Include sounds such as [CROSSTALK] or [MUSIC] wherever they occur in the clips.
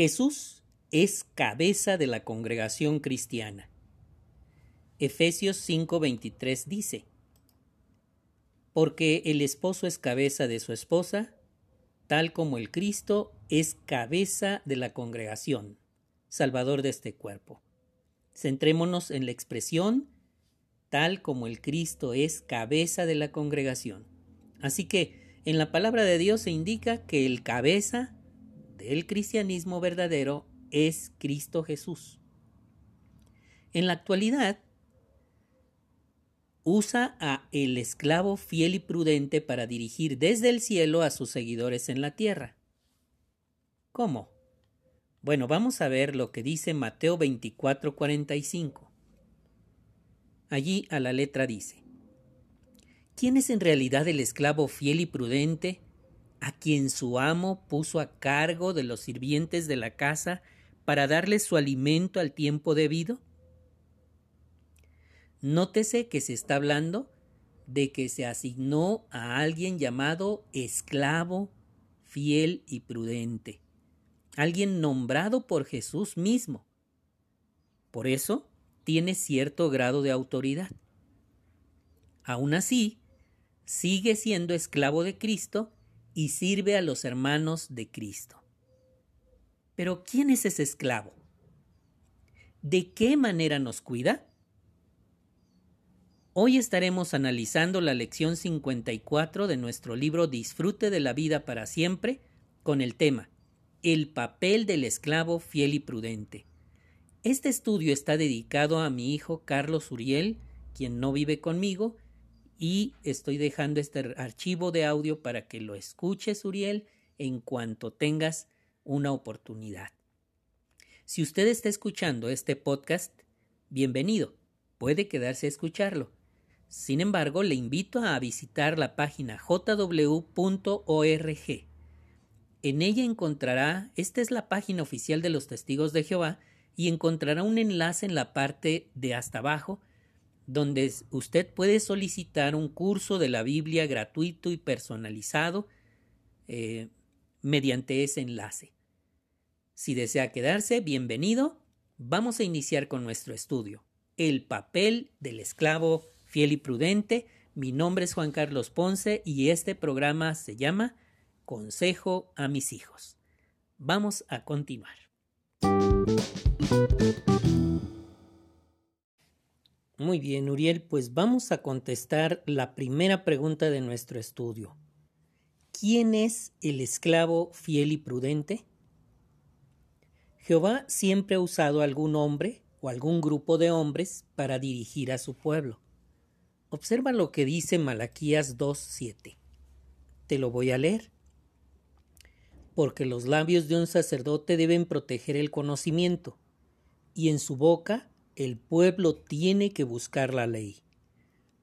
Jesús es cabeza de la congregación cristiana. Efesios 5:23 dice, Porque el esposo es cabeza de su esposa, tal como el Cristo es cabeza de la congregación, salvador de este cuerpo. Centrémonos en la expresión tal como el Cristo es cabeza de la congregación. Así que en la palabra de Dios se indica que el cabeza del cristianismo verdadero es Cristo Jesús. En la actualidad, usa a el esclavo fiel y prudente para dirigir desde el cielo a sus seguidores en la tierra. ¿Cómo? Bueno, vamos a ver lo que dice Mateo 24:45. Allí a la letra dice, ¿quién es en realidad el esclavo fiel y prudente a quien su amo puso a cargo de los sirvientes de la casa para darles su alimento al tiempo debido? Nótese que se está hablando de que se asignó a alguien llamado esclavo fiel y prudente, alguien nombrado por Jesús mismo. Por eso, tiene cierto grado de autoridad. Aún así, sigue siendo esclavo de Cristo y sirve a los hermanos de Cristo. Pero ¿quién es ese esclavo? ¿De qué manera nos cuida? Hoy estaremos analizando la lección 54 de nuestro libro Disfrute de la vida para siempre con el tema El papel del esclavo fiel y prudente. Este estudio está dedicado a mi hijo Carlos Uriel, quien no vive conmigo, y estoy dejando este archivo de audio para que lo escuches, Uriel, en cuanto tengas una oportunidad. Si usted está escuchando este podcast, bienvenido, puede quedarse a escucharlo. Sin embargo, le invito a visitar la página jw.org. En ella encontrará, esta es la página oficial de los testigos de Jehová, y encontrará un enlace en la parte de hasta abajo donde usted puede solicitar un curso de la Biblia gratuito y personalizado eh, mediante ese enlace. Si desea quedarse, bienvenido. Vamos a iniciar con nuestro estudio. El papel del esclavo fiel y prudente. Mi nombre es Juan Carlos Ponce y este programa se llama Consejo a mis hijos. Vamos a continuar. Muy bien, Uriel, pues vamos a contestar la primera pregunta de nuestro estudio. ¿Quién es el esclavo fiel y prudente? Jehová siempre ha usado algún hombre o algún grupo de hombres para dirigir a su pueblo. Observa lo que dice Malaquías 2.7. Te lo voy a leer porque los labios de un sacerdote deben proteger el conocimiento, y en su boca el pueblo tiene que buscar la ley,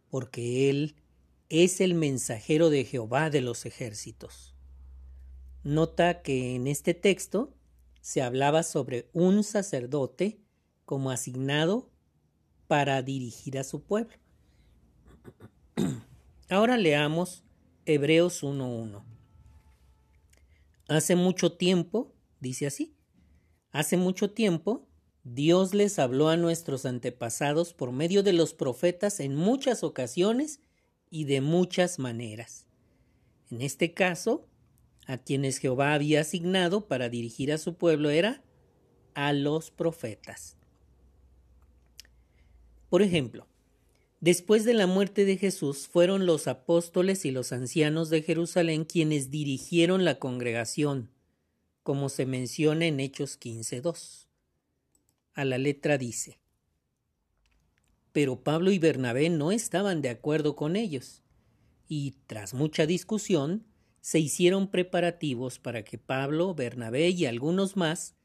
porque él es el mensajero de Jehová de los ejércitos. Nota que en este texto se hablaba sobre un sacerdote como asignado para dirigir a su pueblo. [CLEARS THROAT] Ahora leamos Hebreos 1.1. Hace mucho tiempo, dice así, hace mucho tiempo Dios les habló a nuestros antepasados por medio de los profetas en muchas ocasiones y de muchas maneras. En este caso, a quienes Jehová había asignado para dirigir a su pueblo era a los profetas. Por ejemplo, Después de la muerte de Jesús fueron los apóstoles y los ancianos de Jerusalén quienes dirigieron la congregación, como se menciona en Hechos 15.2. A la letra dice, pero Pablo y Bernabé no estaban de acuerdo con ellos, y tras mucha discusión se hicieron preparativos para que Pablo, Bernabé y algunos más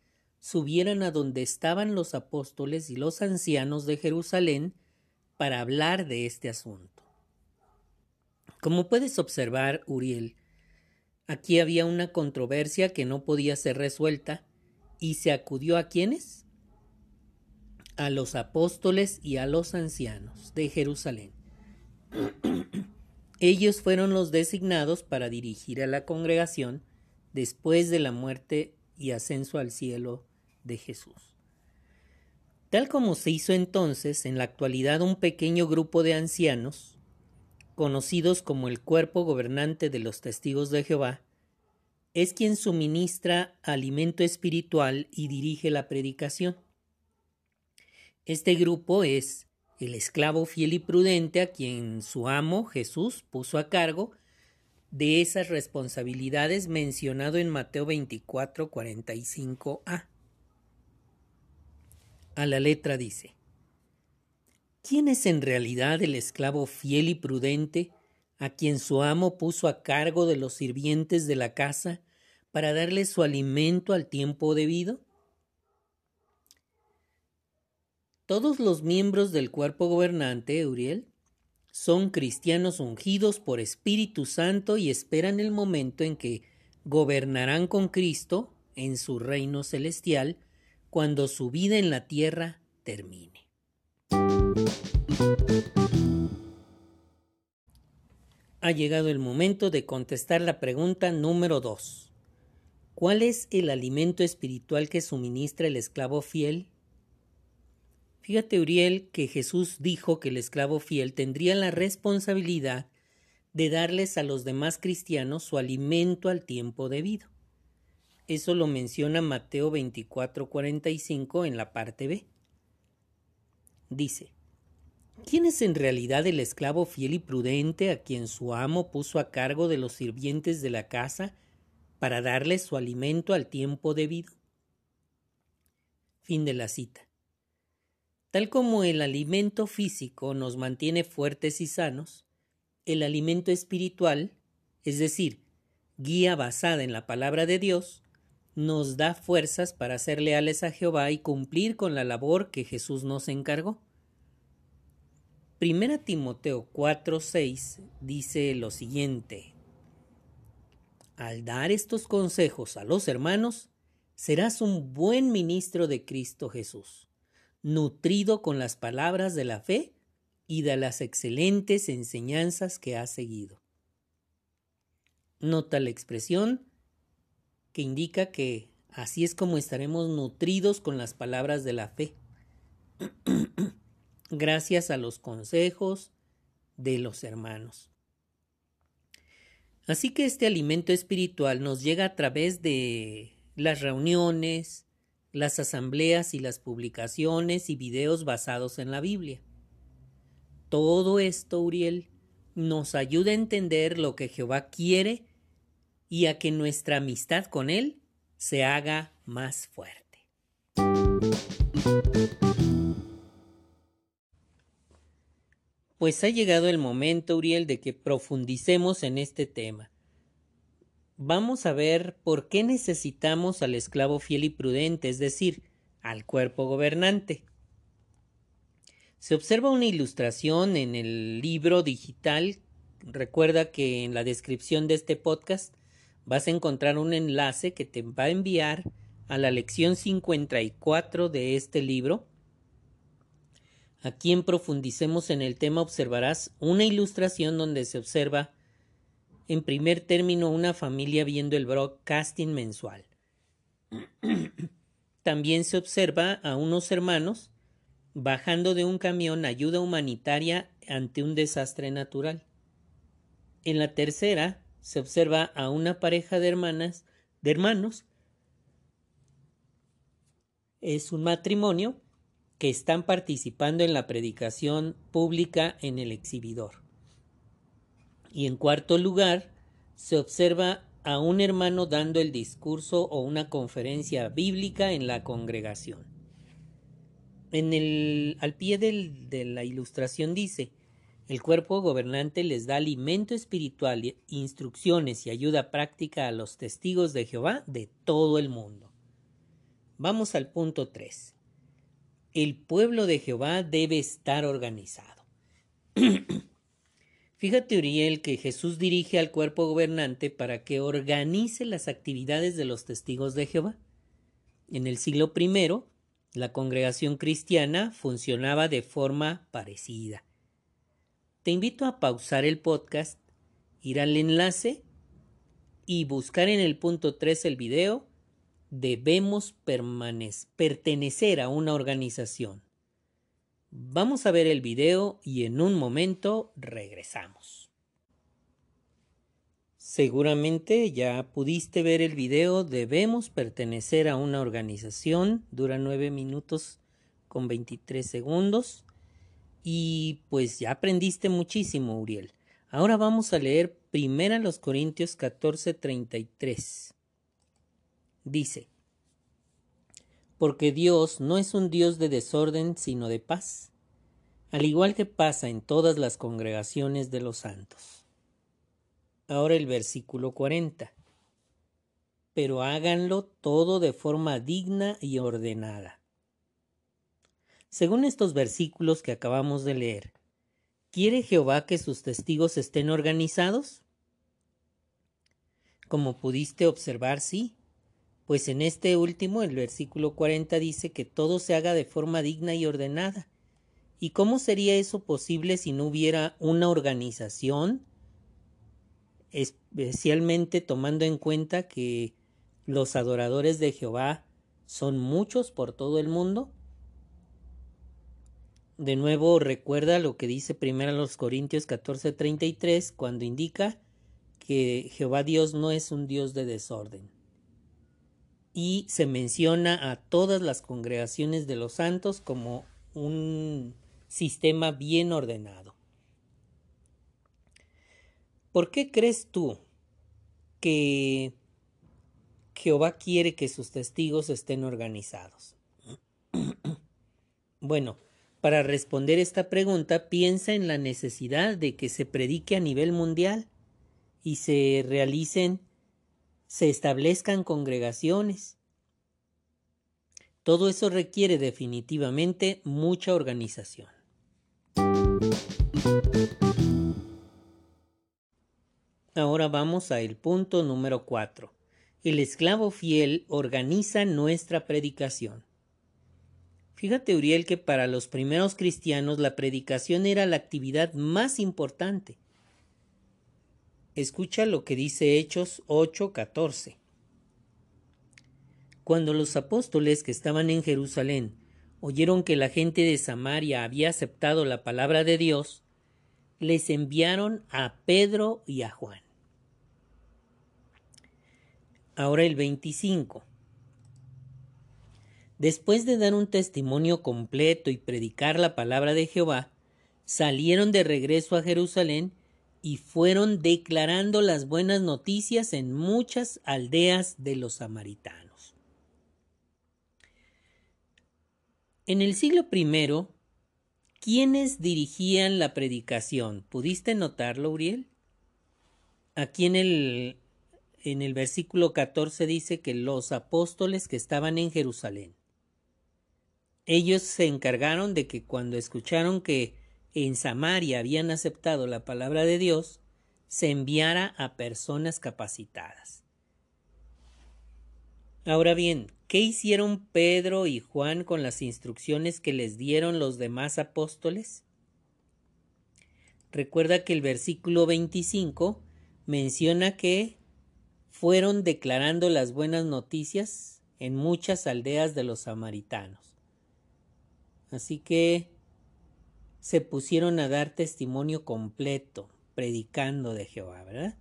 subieran a donde estaban los apóstoles y los ancianos de Jerusalén para hablar de este asunto. Como puedes observar, Uriel, aquí había una controversia que no podía ser resuelta y se acudió a quienes? A los apóstoles y a los ancianos de Jerusalén. [CLEARS THROAT] Ellos fueron los designados para dirigir a la congregación después de la muerte y ascenso al cielo de Jesús. Tal como se hizo entonces, en la actualidad un pequeño grupo de ancianos, conocidos como el cuerpo gobernante de los testigos de Jehová, es quien suministra alimento espiritual y dirige la predicación. Este grupo es el esclavo fiel y prudente a quien su amo Jesús puso a cargo de esas responsabilidades mencionado en Mateo 24, 45a. A la letra dice, ¿quién es en realidad el esclavo fiel y prudente a quien su amo puso a cargo de los sirvientes de la casa para darle su alimento al tiempo debido? Todos los miembros del cuerpo gobernante, Uriel, son cristianos ungidos por Espíritu Santo y esperan el momento en que gobernarán con Cristo en su reino celestial cuando su vida en la tierra termine. Ha llegado el momento de contestar la pregunta número 2. ¿Cuál es el alimento espiritual que suministra el esclavo fiel Fíjate, Uriel, que Jesús dijo que el esclavo fiel tendría la responsabilidad de darles a los demás cristianos su alimento al tiempo debido. Eso lo menciona Mateo 24:45 en la parte B. Dice, ¿quién es en realidad el esclavo fiel y prudente a quien su amo puso a cargo de los sirvientes de la casa para darles su alimento al tiempo debido? Fin de la cita. Tal como el alimento físico nos mantiene fuertes y sanos, el alimento espiritual, es decir, guía basada en la palabra de Dios, nos da fuerzas para ser leales a Jehová y cumplir con la labor que Jesús nos encargó. Primera Timoteo 4:6 dice lo siguiente: Al dar estos consejos a los hermanos, serás un buen ministro de Cristo Jesús nutrido con las palabras de la fe y de las excelentes enseñanzas que ha seguido. Nota la expresión que indica que así es como estaremos nutridos con las palabras de la fe, [CLEARS THROAT] gracias a los consejos de los hermanos. Así que este alimento espiritual nos llega a través de las reuniones, las asambleas y las publicaciones y videos basados en la Biblia. Todo esto, Uriel, nos ayuda a entender lo que Jehová quiere y a que nuestra amistad con Él se haga más fuerte. Pues ha llegado el momento, Uriel, de que profundicemos en este tema vamos a ver por qué necesitamos al esclavo fiel y prudente, es decir, al cuerpo gobernante. Se observa una ilustración en el libro digital. Recuerda que en la descripción de este podcast vas a encontrar un enlace que te va a enviar a la lección 54 de este libro. Aquí en profundicemos en el tema observarás una ilustración donde se observa en primer término una familia viendo el broadcasting mensual. [CLEARS THROAT] También se observa a unos hermanos bajando de un camión ayuda humanitaria ante un desastre natural. En la tercera se observa a una pareja de hermanas, de hermanos. Es un matrimonio que están participando en la predicación pública en el exhibidor. Y en cuarto lugar, se observa a un hermano dando el discurso o una conferencia bíblica en la congregación. En el, al pie de la ilustración dice, el cuerpo gobernante les da alimento espiritual, instrucciones y ayuda práctica a los testigos de Jehová de todo el mundo. Vamos al punto 3. El pueblo de Jehová debe estar organizado. [CLEARS THROAT] Fíjate, Uriel, que Jesús dirige al cuerpo gobernante para que organice las actividades de los testigos de Jehová. En el siglo I, la congregación cristiana funcionaba de forma parecida. Te invito a pausar el podcast, ir al enlace y buscar en el punto 3 el video debemos pertenecer a una organización. Vamos a ver el video y en un momento regresamos. Seguramente ya pudiste ver el video Debemos pertenecer a una organización. Dura nueve minutos con 23 segundos. Y pues ya aprendiste muchísimo, Uriel. Ahora vamos a leer primero los Corintios 14:33. Dice, porque Dios no es un Dios de desorden, sino de paz, al igual que pasa en todas las congregaciones de los santos. Ahora el versículo 40. Pero háganlo todo de forma digna y ordenada. Según estos versículos que acabamos de leer, ¿quiere Jehová que sus testigos estén organizados? Como pudiste observar, sí, pues en este último, el versículo 40 dice que todo se haga de forma digna y ordenada. ¿Y cómo sería eso posible si no hubiera una organización? Especialmente tomando en cuenta que los adoradores de Jehová son muchos por todo el mundo. De nuevo recuerda lo que dice primero los Corintios 14:33 cuando indica que Jehová Dios no es un Dios de desorden y se menciona a todas las congregaciones de los santos como un sistema bien ordenado. ¿Por qué crees tú que Jehová quiere que sus testigos estén organizados? [CLEARS THROAT] bueno, para responder esta pregunta, piensa en la necesidad de que se predique a nivel mundial y se realicen se establezcan congregaciones. Todo eso requiere definitivamente mucha organización. Ahora vamos a el punto número 4. El esclavo fiel organiza nuestra predicación. Fíjate, Uriel, que para los primeros cristianos la predicación era la actividad más importante. Escucha lo que dice Hechos 8:14. Cuando los apóstoles que estaban en Jerusalén oyeron que la gente de Samaria había aceptado la palabra de Dios, les enviaron a Pedro y a Juan. Ahora el 25. Después de dar un testimonio completo y predicar la palabra de Jehová, salieron de regreso a Jerusalén y fueron declarando las buenas noticias en muchas aldeas de los samaritanos. En el siglo I, ¿quiénes dirigían la predicación? ¿Pudiste notarlo, Uriel? Aquí en el, en el versículo 14 dice que los apóstoles que estaban en Jerusalén. Ellos se encargaron de que cuando escucharon que en Samaria habían aceptado la palabra de Dios, se enviara a personas capacitadas. Ahora bien, ¿qué hicieron Pedro y Juan con las instrucciones que les dieron los demás apóstoles? Recuerda que el versículo 25 menciona que fueron declarando las buenas noticias en muchas aldeas de los samaritanos. Así que se pusieron a dar testimonio completo, predicando de Jehová, ¿verdad?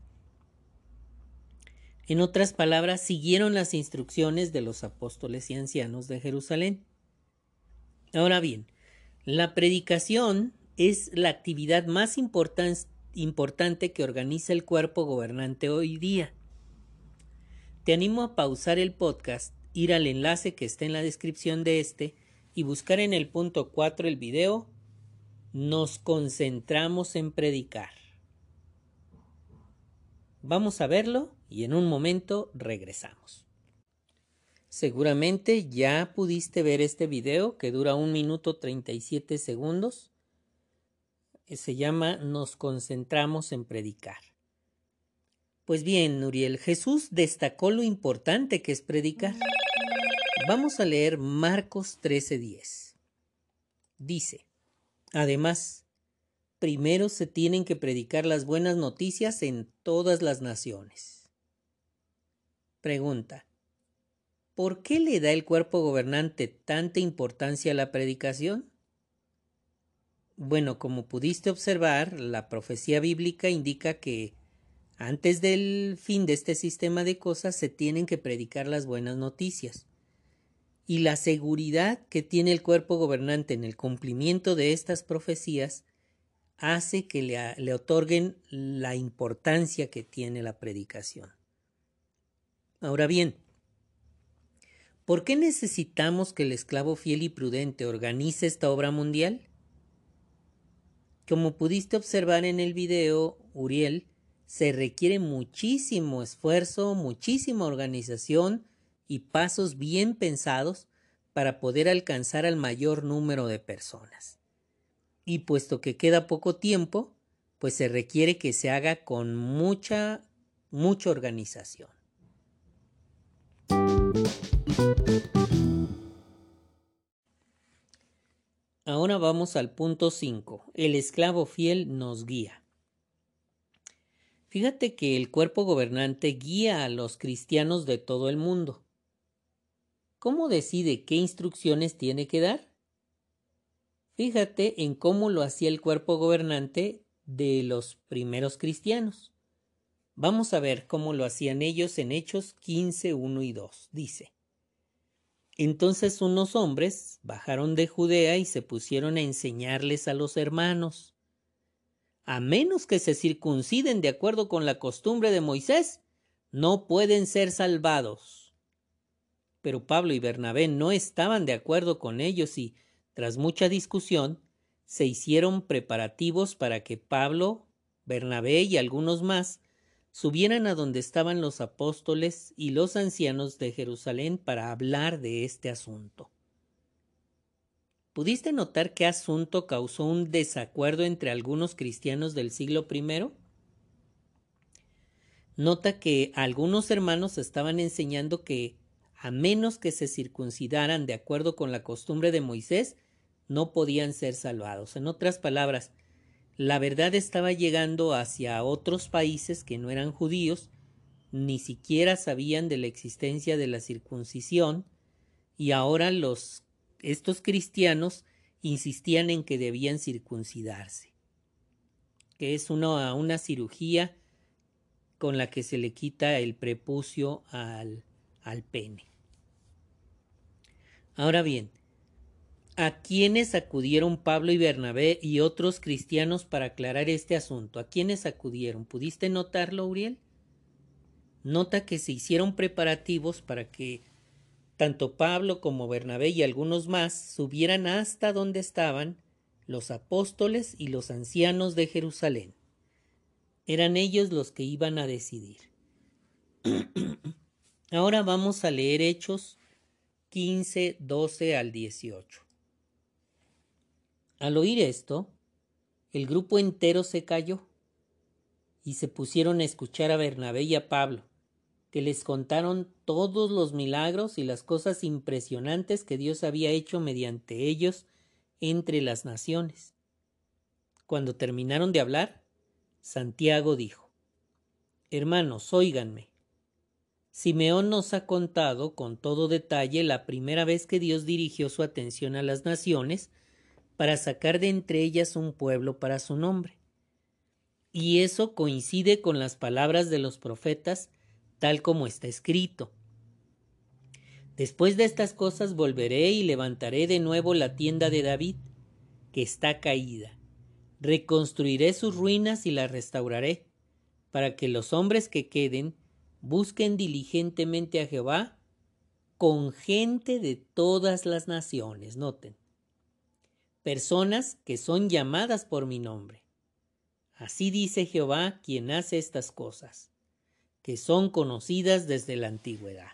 En otras palabras, siguieron las instrucciones de los apóstoles y ancianos de Jerusalén. Ahora bien, la predicación es la actividad más importante que organiza el cuerpo gobernante hoy día. Te animo a pausar el podcast, ir al enlace que está en la descripción de este y buscar en el punto 4 el video nos concentramos en predicar. Vamos a verlo y en un momento regresamos. Seguramente ya pudiste ver este video que dura un minuto 37 segundos. Se llama Nos concentramos en predicar. Pues bien, Nuriel, Jesús destacó lo importante que es predicar. Vamos a leer Marcos 13:10. Dice, Además, primero se tienen que predicar las buenas noticias en todas las naciones. Pregunta. ¿Por qué le da el cuerpo gobernante tanta importancia a la predicación? Bueno, como pudiste observar, la profecía bíblica indica que antes del fin de este sistema de cosas se tienen que predicar las buenas noticias. Y la seguridad que tiene el cuerpo gobernante en el cumplimiento de estas profecías hace que le, otorguen la importancia que tiene la predicación. Ahora bien, ¿por qué necesitamos que el esclavo fiel y prudente organice esta obra mundial? Como pudiste observar en el video, Uriel, se requiere muchísimo esfuerzo, muchísima organización y pasos bien pensados para poder alcanzar al mayor número de personas y puesto que queda poco tiempo, pues se requiere que se haga con mucha, mucha organización. Ahora vamos al punto 5. El esclavo fiel nos guía. Fíjate que el cuerpo gobernante guía a los cristianos de todo el mundo. ¿Cómo decide qué instrucciones tiene que dar? Fíjate en cómo lo hacía el cuerpo gobernante de los primeros cristianos. Vamos a ver cómo lo hacían ellos en Hechos 15, 1 y 2. Dice, Entonces unos hombres bajaron de Judea y se pusieron a enseñarles a los hermanos, a menos que se circunciden de acuerdo con la costumbre de Moisés, no pueden ser salvados. Pero Pablo y Bernabé no estaban de acuerdo con ellos y tras mucha discusión, se hicieron preparativos para que Pablo, Bernabé y algunos más subieran a donde estaban los apóstoles y los ancianos de Jerusalén para hablar de este asunto. ¿Pudiste notar qué asunto causó un desacuerdo entre algunos cristianos del siglo I? Nota que algunos hermanos estaban enseñando que a menos que se circuncidaran de acuerdo con la costumbre de Moisés, no podían ser salvados. En otras palabras, la verdad estaba llegando hacia otros países que no eran judíos, ni siquiera sabían de la existencia de la circuncisión, y ahora estos cristianos insistían en que debían circuncidarse, que es una, una cirugía con la que se le quita el prepucio al, al pene. Ahora bien, ¿a quiénes acudieron Pablo y Bernabé y otros cristianos para aclarar este asunto? ¿A quiénes acudieron? ¿Pudiste notarlo, Uriel? Nota que se hicieron preparativos para que tanto Pablo como Bernabé y algunos más subieran hasta donde estaban los apóstoles y los ancianos de Jerusalén. Eran ellos los que iban a decidir. [CLEARS THROAT] Ahora vamos a leer Hechos 15, 12 al 18. Al oír esto, el grupo entero se calló y se pusieron a escuchar a Bernabé y a Pablo, que les contaron todos los milagros y las cosas impresionantes que Dios había hecho mediante ellos entre las naciones. Cuando terminaron de hablar, Santiago dijo, Hermanos, óiganme. Simeón nos ha contado con todo detalle la primera vez que Dios dirigió su atención a las naciones para sacar de entre ellas un pueblo para su nombre. Y eso coincide con las palabras de los profetas tal como está escrito. Después de estas cosas volveré y levantaré de nuevo la tienda de David, que está caída. Reconstruiré sus ruinas y las restauraré, para que los hombres que queden busquen diligentemente a Jehová con gente de todas las naciones, noten, personas que son llamadas por mi nombre. Así dice Jehová quien hace estas cosas, que son conocidas desde la antigüedad.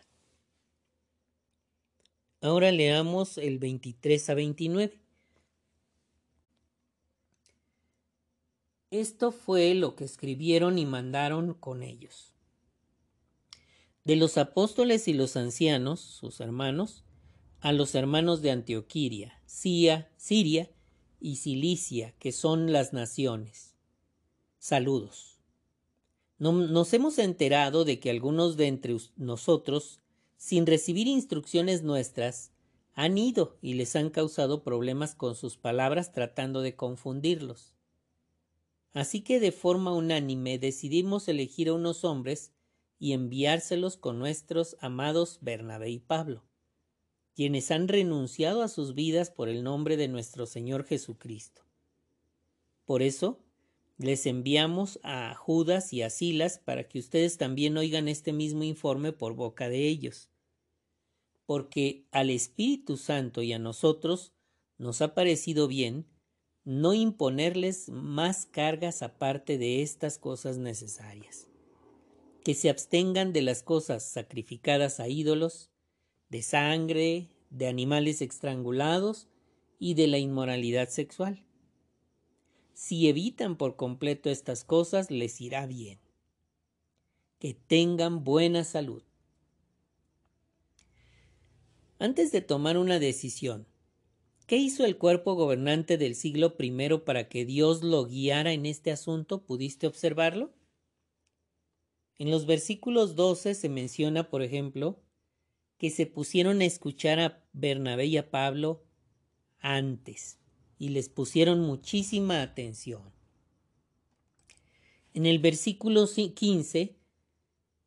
Ahora leamos el 23 a 29. Esto fue lo que escribieron y mandaron con ellos de los apóstoles y los ancianos, sus hermanos, a los hermanos de Antioquía, Sia, Siria y Cilicia, que son las naciones. Saludos. Nos hemos enterado de que algunos de entre nosotros sin recibir instrucciones nuestras, han ido y les han causado problemas con sus palabras tratando de confundirlos. Así que de forma unánime decidimos elegir a unos hombres y enviárselos con nuestros amados Bernabé y Pablo, quienes han renunciado a sus vidas por el nombre de nuestro Señor Jesucristo. Por eso, les enviamos a Judas y a Silas para que ustedes también oigan este mismo informe por boca de ellos. Porque al Espíritu Santo y a nosotros nos ha parecido bien no imponerles más cargas aparte de estas cosas necesarias. Que se abstengan de las cosas sacrificadas a ídolos, de sangre, de animales estrangulados y de la inmoralidad sexual si evitan por completo estas cosas, les irá bien. Que tengan buena salud. Antes de tomar una decisión, ¿qué hizo el cuerpo gobernante del siglo I para que Dios lo guiara en este asunto? ¿Pudiste observarlo? En los versículos 12 se menciona, por ejemplo, que se pusieron a escuchar a Bernabé y a Pablo antes y les pusieron muchísima atención. En el versículo 15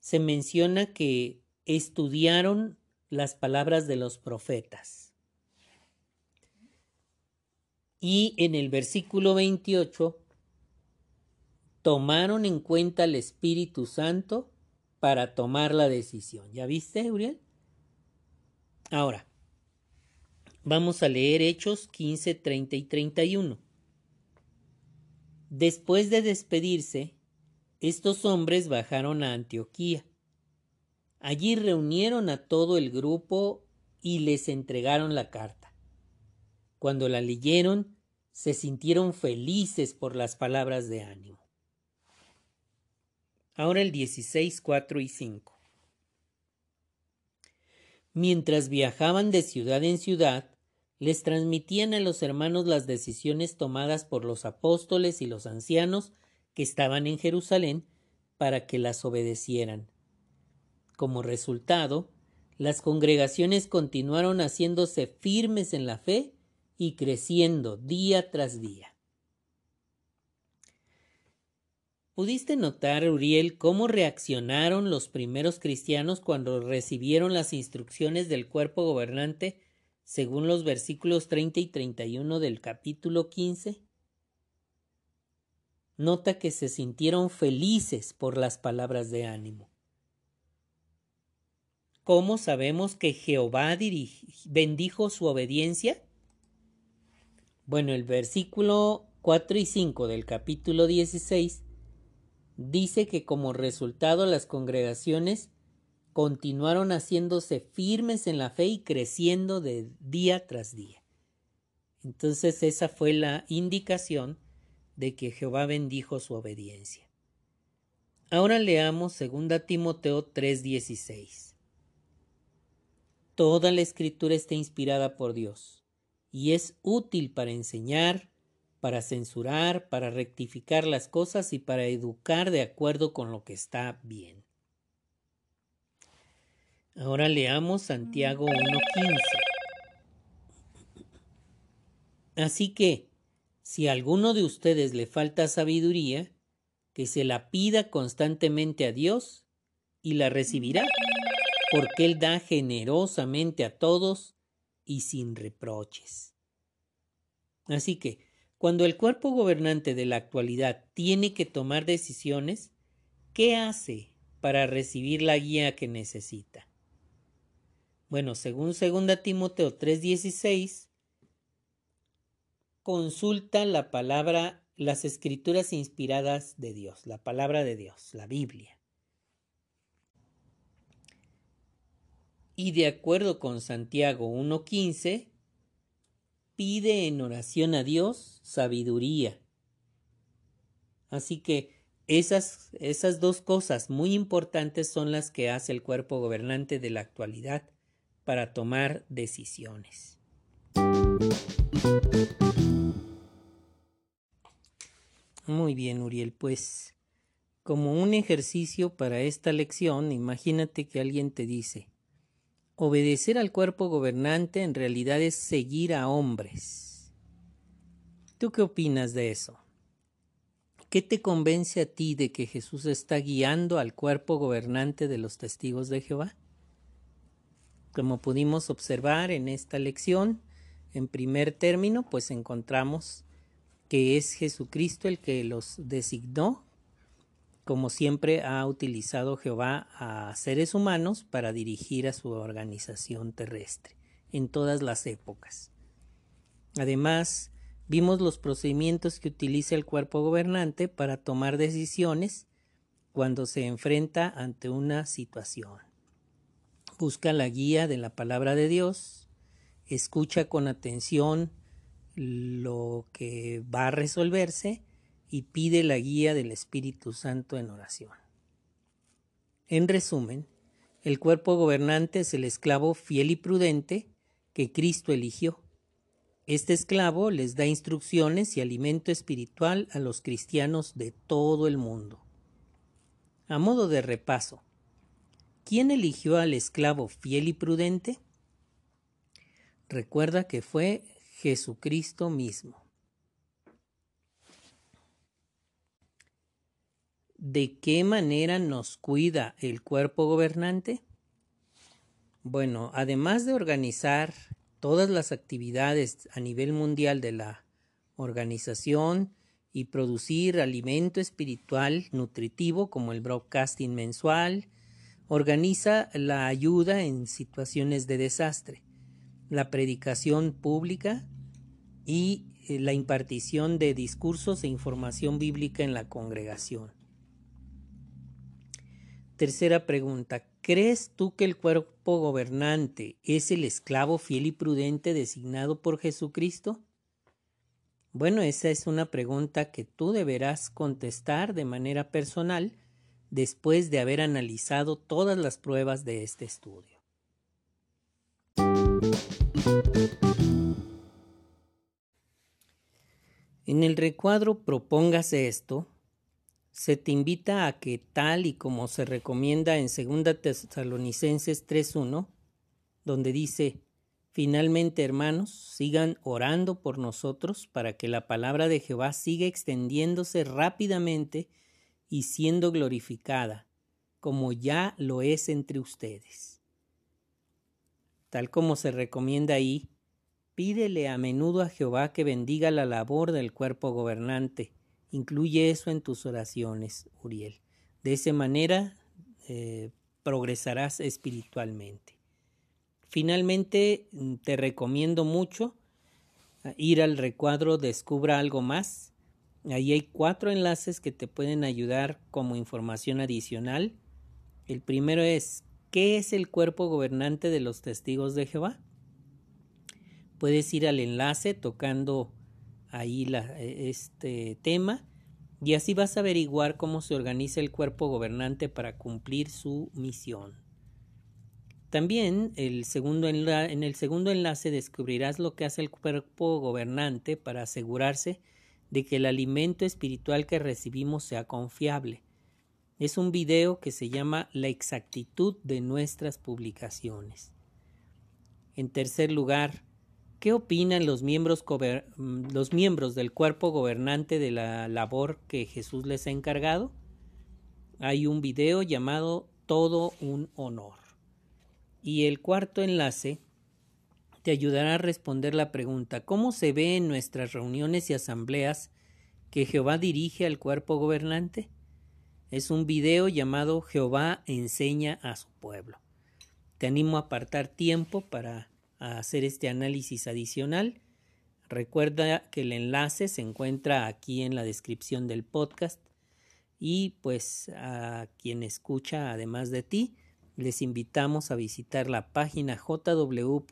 se menciona que estudiaron las palabras de los profetas. Y en el versículo 28 tomaron en cuenta el Espíritu Santo para tomar la decisión. ¿Ya viste, Uriel? Ahora, Vamos a leer Hechos 15, 30 y 31. Después de despedirse, estos hombres bajaron a Antioquía. Allí reunieron a todo el grupo y les entregaron la carta. Cuando la leyeron, se sintieron felices por las palabras de ánimo. Ahora el 16, 4 y 5. Mientras viajaban de ciudad en ciudad, les transmitían a los hermanos las decisiones tomadas por los apóstoles y los ancianos que estaban en Jerusalén para que las obedecieran. Como resultado, las congregaciones continuaron haciéndose firmes en la fe y creciendo día tras día. ¿Pudiste notar, Uriel, cómo reaccionaron los primeros cristianos cuando recibieron las instrucciones del cuerpo gobernante según los versículos 30 y 31 del capítulo 15? Nota que se sintieron felices por las palabras de ánimo. ¿Cómo sabemos que Jehová bendijo su obediencia? Bueno, el versículo 4 y 5 del capítulo 16 dice que como resultado las congregaciones continuaron haciéndose firmes en la fe y creciendo de día tras día. Entonces esa fue la indicación de que Jehová bendijo su obediencia. Ahora leamos 2 Timoteo 3:16. Toda la escritura está inspirada por Dios y es útil para enseñar, para censurar, para rectificar las cosas y para educar de acuerdo con lo que está bien. Ahora leamos Santiago 1.15. Así que, si a alguno de ustedes le falta sabiduría, que se la pida constantemente a Dios y la recibirá, porque Él da generosamente a todos y sin reproches. Así que, cuando el cuerpo gobernante de la actualidad tiene que tomar decisiones, ¿qué hace para recibir la guía que necesita? Bueno, según 2 Timoteo 3:16, consulta la palabra, las escrituras inspiradas de Dios, la palabra de Dios, la Biblia. Y de acuerdo con Santiago 1:15, pide en oración a Dios sabiduría. Así que esas, esas dos cosas muy importantes son las que hace el cuerpo gobernante de la actualidad para tomar decisiones. Muy bien, Uriel, pues como un ejercicio para esta lección, imagínate que alguien te dice, obedecer al cuerpo gobernante en realidad es seguir a hombres. ¿Tú qué opinas de eso? ¿Qué te convence a ti de que Jesús está guiando al cuerpo gobernante de los testigos de Jehová? Como pudimos observar en esta lección, en primer término, pues encontramos que es Jesucristo el que los designó, como siempre ha utilizado Jehová a seres humanos para dirigir a su organización terrestre en todas las épocas. Además, Vimos los procedimientos que utiliza el cuerpo gobernante para tomar decisiones cuando se enfrenta ante una situación. Busca la guía de la palabra de Dios, escucha con atención lo que va a resolverse y pide la guía del Espíritu Santo en oración. En resumen, el cuerpo gobernante es el esclavo fiel y prudente que Cristo eligió este esclavo les da instrucciones y alimento espiritual a los cristianos de todo el mundo. A modo de repaso, ¿quién eligió al esclavo fiel y prudente? Recuerda que fue Jesucristo mismo. ¿De qué manera nos cuida el cuerpo gobernante? Bueno, además de organizar todas las actividades a nivel mundial de la organización y producir alimento espiritual nutritivo como el broadcasting mensual, organiza la ayuda en situaciones de desastre, la predicación pública y eh, la impartición de discursos e información bíblica en la congregación. Tercera pregunta. ¿Crees tú que el cuerpo gobernante es el esclavo fiel y prudente designado por Jesucristo? Bueno, esa es una pregunta que tú deberás contestar de manera personal después de haber analizado todas las pruebas de este estudio. En el recuadro propóngase esto se te invita a que tal y como se recomienda en 2 Tesalonicenses 3.1, donde dice, finalmente hermanos, sigan orando por nosotros para que la palabra de Jehová siga extendiéndose rápidamente y siendo glorificada, como ya lo es entre ustedes. Tal como se recomienda ahí, pídele a menudo a Jehová que bendiga la labor del cuerpo gobernante, Incluye eso en tus oraciones, Uriel. De esa manera eh, progresarás espiritualmente. Finalmente, mm, te recomiendo mucho ah, ir al recuadro Descubra algo más. Ahí hay cuatro enlaces que te pueden ayudar como información adicional. El primero es, ¿qué es el cuerpo gobernante de los testigos de Jehová? Puedes ir al enlace tocando ahí e, este tema y así vas a averiguar cómo se organiza el cuerpo gobernante para cumplir su misión. También el segundo en el segundo enlace descubrirás lo que hace el cuerpo gobernante para asegurarse de que el alimento espiritual que recibimos sea confiable. Es un video que se llama La exactitud de nuestras publicaciones. En tercer lugar, ¿Qué opinan los miembros, mm, los miembros del cuerpo gobernante de la labor que Jesús les ha encargado? Hay un video llamado Todo un honor. Y el cuarto enlace te ayudará a responder la pregunta ¿Cómo se ve en nuestras reuniones y asambleas que Jehová dirige al cuerpo gobernante? Es un video llamado Jehová enseña a su pueblo. Te animo a apartar tiempo para a hacer este análisis adicional. Recuerda que el enlace se encuentra aquí en la descripción del podcast y pues a quien escucha además de ti, les invitamos a visitar la página jw.org.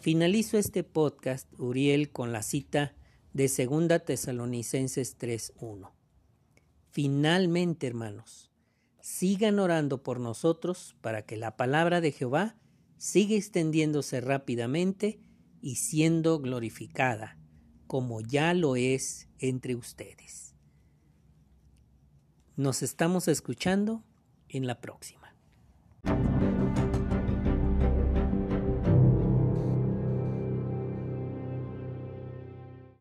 Finalizo este podcast, Uriel, con la cita de 2 Tesalonicenses 3.1. Finalmente, hermanos, sigan orando por nosotros para que la palabra de Jehová siga extendiéndose rápidamente y siendo glorificada, como ya lo es entre ustedes. Nos estamos escuchando en la próxima.